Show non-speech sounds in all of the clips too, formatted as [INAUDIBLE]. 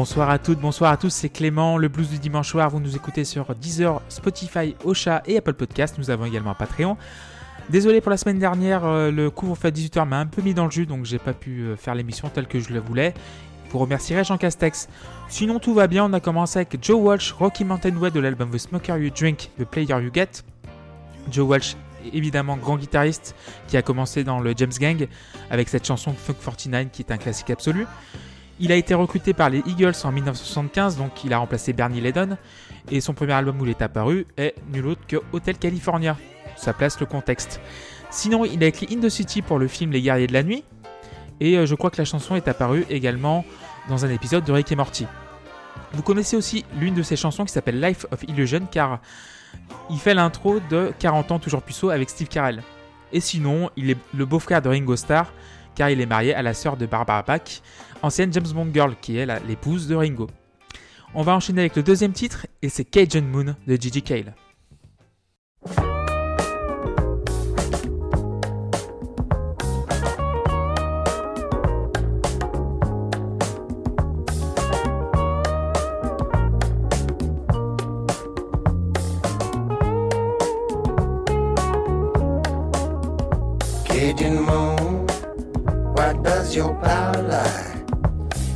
Bonsoir à toutes, bonsoir à tous, c'est Clément, le blues du dimanche soir. Vous nous écoutez sur Deezer, Spotify, Ocha et Apple Podcast. Nous avons également un Patreon. Désolé pour la semaine dernière, euh, le couvre-feu à 18h m'a un peu mis dans le jus, donc j'ai pas pu euh, faire l'émission telle que je le voulais. Vous remercierai Jean Castex. Sinon tout va bien, on a commencé avec Joe Walsh, Rocky Mountain Way de l'album The Smoker You Drink, The Player You Get. Joe Walsh, évidemment grand guitariste, qui a commencé dans le James Gang avec cette chanson Funk 49 qui est un classique absolu. Il a été recruté par les Eagles en 1975, donc il a remplacé Bernie Ledon. Et son premier album où il est apparu est nul autre que Hotel California. Ça place le contexte. Sinon, il a écrit In the City pour le film Les Guerriers de la Nuit. Et euh, je crois que la chanson est apparue également dans un épisode de Rick et Morty. Vous connaissez aussi l'une de ses chansons qui s'appelle Life of Illusion car il fait l'intro de 40 ans toujours puceau avec Steve Carell. Et sinon, il est le beau-frère de Ringo Starr car il est marié à la sœur de Barbara Bach, ancienne James Bond Girl qui est l'épouse de Ringo. On va enchaîner avec le deuxième titre et c'est Cajun Moon de Gigi Cale. Does your power lie?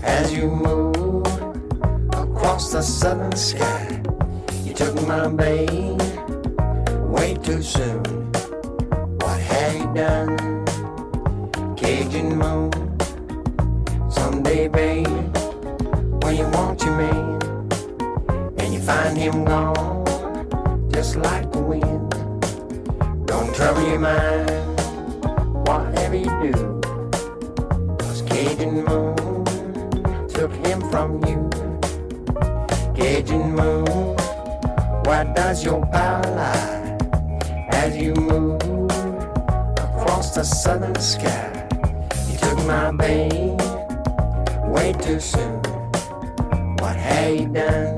As you move across the southern sky, you took my babe way too soon. What have you done, your as you move across the southern sky? You took my babe way too soon. What have you done,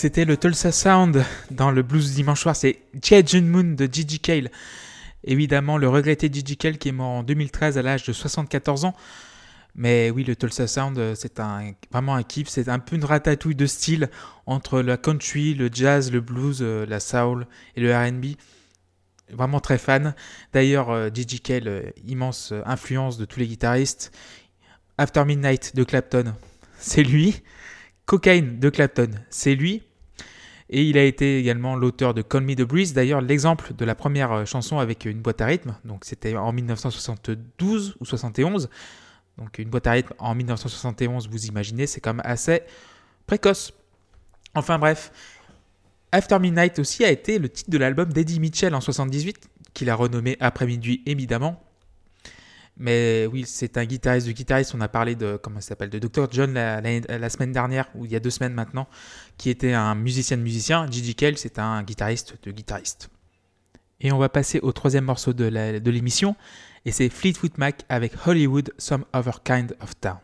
C'était le Tulsa Sound dans le blues dimanche soir, c'est Cajun Moon de Gigi Cale. Évidemment, le regretté Gigi Cale qui est mort en 2013 à l'âge de 74 ans. Mais oui, le Tulsa Sound, euh, c'est un, vraiment un kiff. C'est un peu une ratatouille de style entre la country, le jazz, le blues, euh, la soul et le RB. Vraiment très fan. D'ailleurs, Cale, euh, immense euh, influence de tous les guitaristes. After Midnight de Clapton, [LAUGHS] c'est lui. Cocaine de Clapton, c'est lui. Et il a été également l'auteur de Call Me the Breeze. D'ailleurs, l'exemple de la première chanson avec une boîte à rythme, donc c'était en 1972 ou 71. Donc une boîte à rythme en 1971, vous imaginez, c'est quand même assez précoce. Enfin bref, After Midnight aussi a été le titre de l'album d'Eddie Mitchell en 78, qu'il a renommé Après Minuit évidemment. Mais oui, c'est un guitariste de guitariste. On a parlé de comment s'appelle de Dr John la, la- semaine dernière ou il y a deux semaines maintenant, qui était un musicien de musicien. Gigi Kell, c'est un guitariste de guitariste. Et on va passer au troisième morceau de l'émission, et c'est Fleetwood Mac avec Hollywood, Some Other Kind of Town.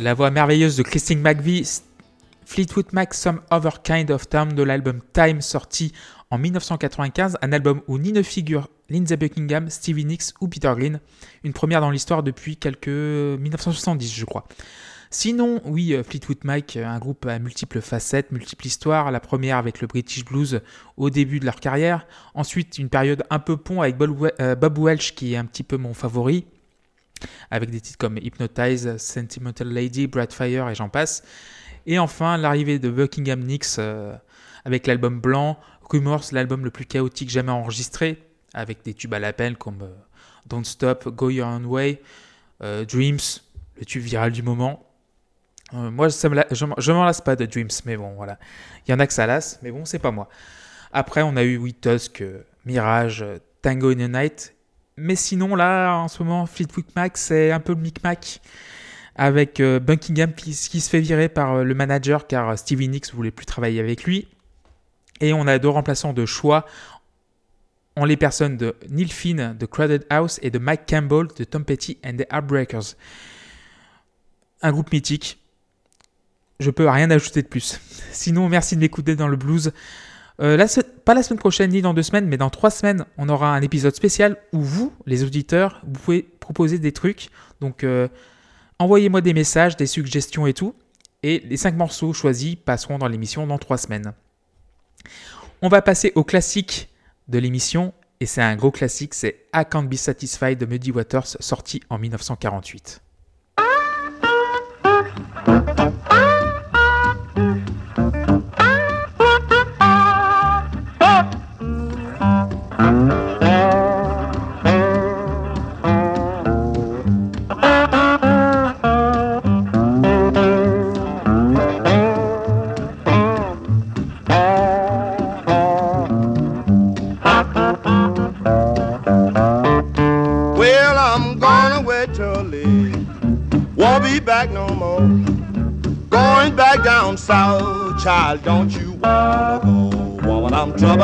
La voix merveilleuse de Christine McVie, Fleetwood Mac Some Other Kind of Time de l'album Time sorti en 1995, un album où ni ne figure Lindsey Buckingham, Stevie Nicks ou Peter Green, une première dans l'histoire depuis quelques 1970 je crois. Sinon, oui, euh, Fleetwood Mac, un groupe à multiples facettes, multiples histoires. La première avec le British Blues au début de leur carrière. Ensuite, une période un peu pont avec euh, Bob Welch qui est un petit peu mon favori. Avec des titres comme Hypnotize, Sentimental Lady, Fire et j'en passe. Et enfin, l'arrivée de Buckingham Nicks euh, avec l'album Blanc, Rumors, l'album le plus chaotique jamais enregistré, avec des tubes à l'appel comme Don't Stop, Go Your Own Way, Dreams, le tube viral du moment. Euh, moi, je, m'en lasse pas de Dreams, mais bon, voilà. Il y en a que ça lasse, mais bon, c'est pas moi. Après, on a eu oui, Tusk, euh, Mirage, euh, Tango in the Night. Mais sinon, là, en ce moment, Fleetwood Mac, c'est un peu le micmac. Avec Buckingham qui, se fait virer par le manager car Stevie Nicks voulait plus travailler avec lui. Et on a deux remplaçants de choix en les personnes de Neil Finn de Crowded House et de Mike Campbell de Tom Petty and the Heartbreakers. Un groupe mythique je peux rien ajouter de plus. Sinon, merci de m'écouter dans le blues. Euh, pas la semaine prochaine ni dans deux semaines, mais dans trois semaines, on aura un épisode spécial où vous, les auditeurs, vous pouvez proposer des trucs. Donc, euh, envoyez-moi des messages, des suggestions et tout. Et les cinq morceaux choisis passeront dans l'émission dans trois semaines. On va passer au classique de l'émission, et c'est un gros classique, c'est I Can't Be Satisfied de Muddy Waters, sorti en 1948. I'm trouble.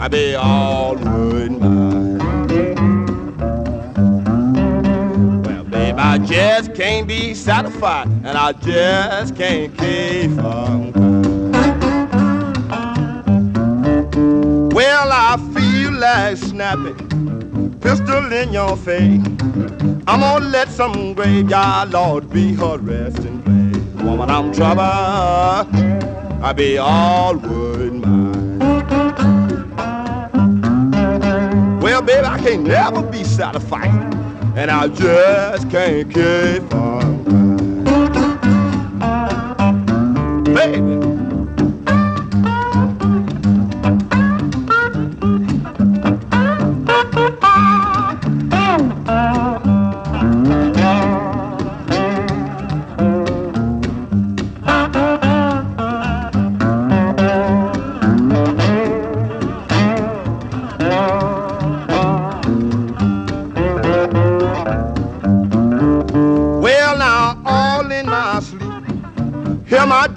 I be all worried mine. Well, babe, I just can't be satisfied, and I just can't keep from Well, I feel like snapping, pistol in your face. I'm gonna let some graveyard lord be her resting place woman, I'm trouble. I be all worried mine. Well, baby, I can't never be satisfied, and I just can't keep on. Baby.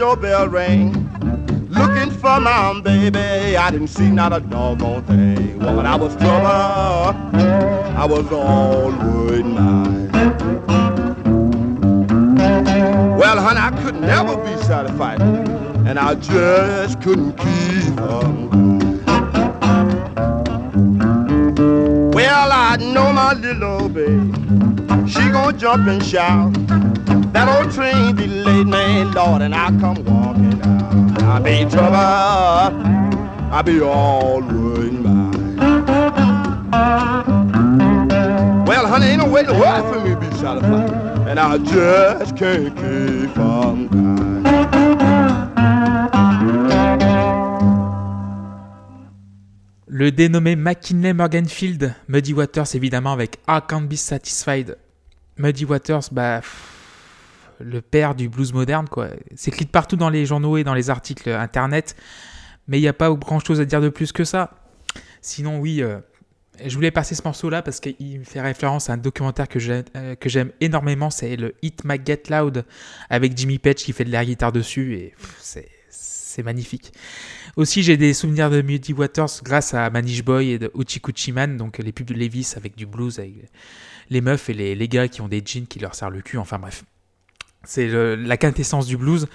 Doorbell ring. Looking for my baby, I didn't see not a doggone thing. Woman, I was trouble, I was all worried mine. Well, honey, I could never be satisfied, and I just couldn't keep on. Well, I know my little baby, she gonna jump and shout. Le dénommé McKinley Morganfield, Muddy Waters évidemment avec I Can't Be Satisfied. Muddy Waters, bah le père du blues moderne, quoi. C'est écrit partout dans les journaux et dans les articles internet, mais il n'y a pas grand chose à dire de plus que ça. Sinon, oui, euh, je voulais passer ce morceau-là parce qu'il fait référence à un documentaire que j'aime, euh, que j'aime énormément, c'est le Hit My Get Loud avec Jimmy Page qui fait de l'air guitare dessus et c'est, magnifique. Aussi, j'ai des souvenirs de Muddy Waters grâce à Manish Boy et de Uchi Man, donc les pubs de Levis avec du blues, avec les meufs et les, les gars qui ont des jeans qui leur serrent le cul, enfin bref C'est la quintessence du blues.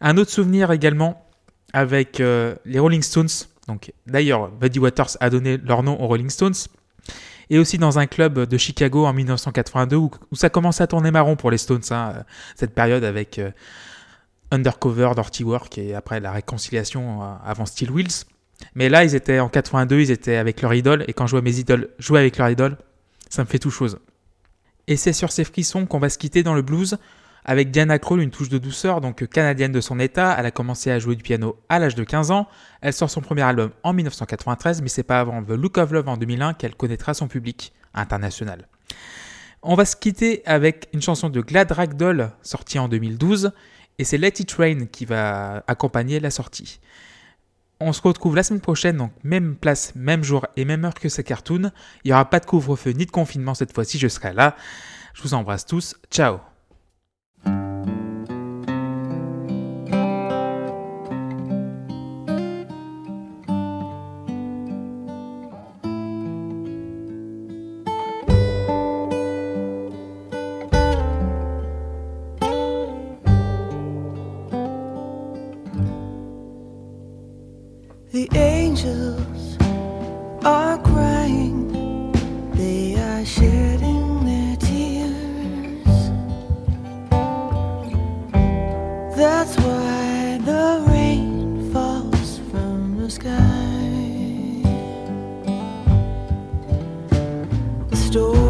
Un autre souvenir également avec euh, les Rolling Stones. Donc, d'ailleurs, Buddy Waters a donné leur nom aux Rolling Stones. Et aussi dans un club de Chicago en 1982 où, ça commençait à tourner marron pour les Stones. hein, euh, cette période avec euh, Undercover, Dirty Work et après la réconciliation avant Steel Wheels. Mais là, ils étaient en 82, ils étaient avec leur idole. Et quand je vois mes idoles jouer avec leur idole, ça me fait tout chose. Et c'est sur ces frissons qu'on va se quitter dans le blues avec Diana Krall, une touche de douceur, donc canadienne de son état. Elle a commencé à jouer du piano à l'âge de 15 ans. Elle sort son premier album en 1993, mais c'est pas avant The Look of Love en 2001 qu'elle connaîtra son public international. On va se quitter avec une chanson de Glad Ragdoll sortie en 2012 et c'est Let It Rain qui va accompagner la sortie. On se retrouve la semaine prochaine, donc même place, même jour et même heure que ce cartoon. Il n'y aura pas de couvre-feu ni de confinement cette fois-ci, je serai là. Je vous embrasse tous, ciao The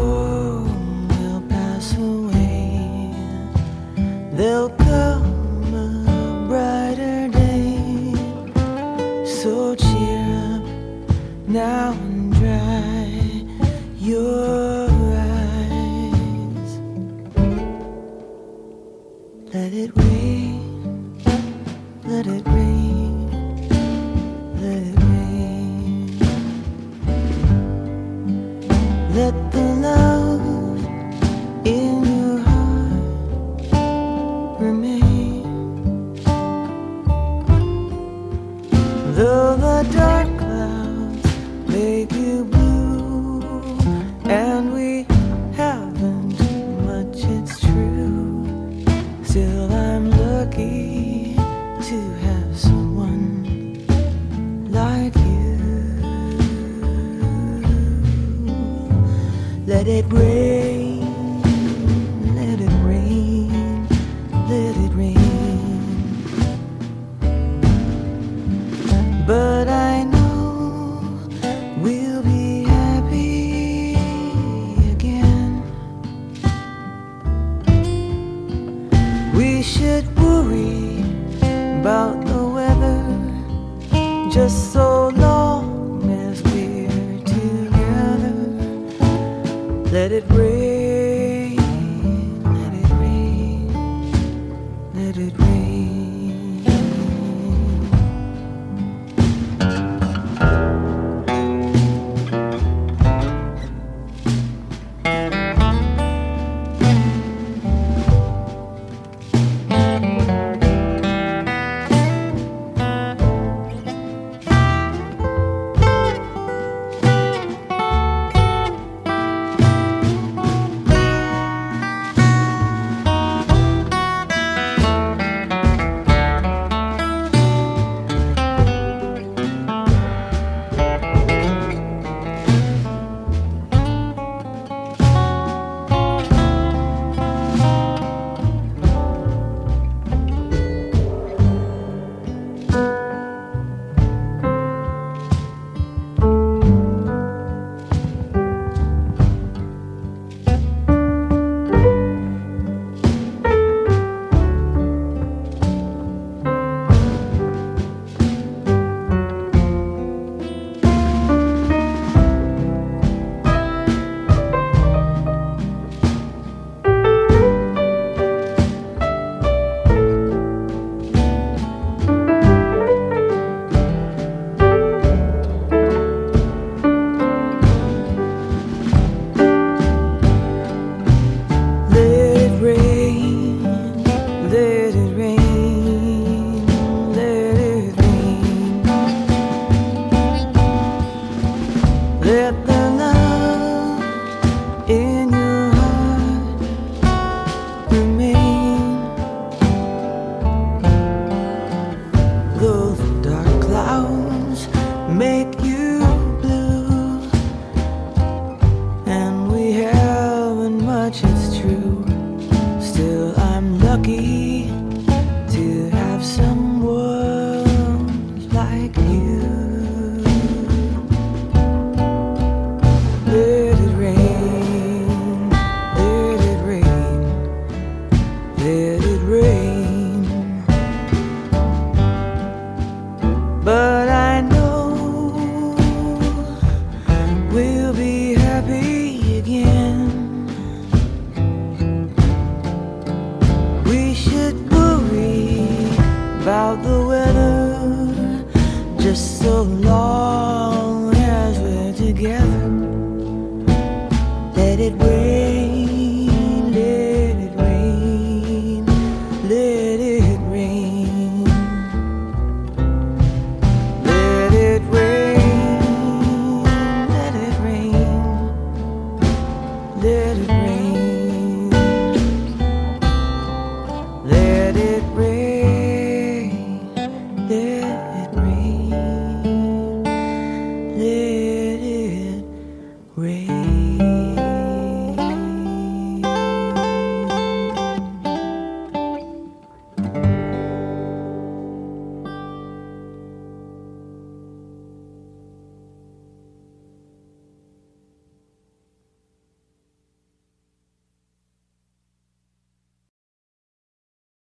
make let it rain.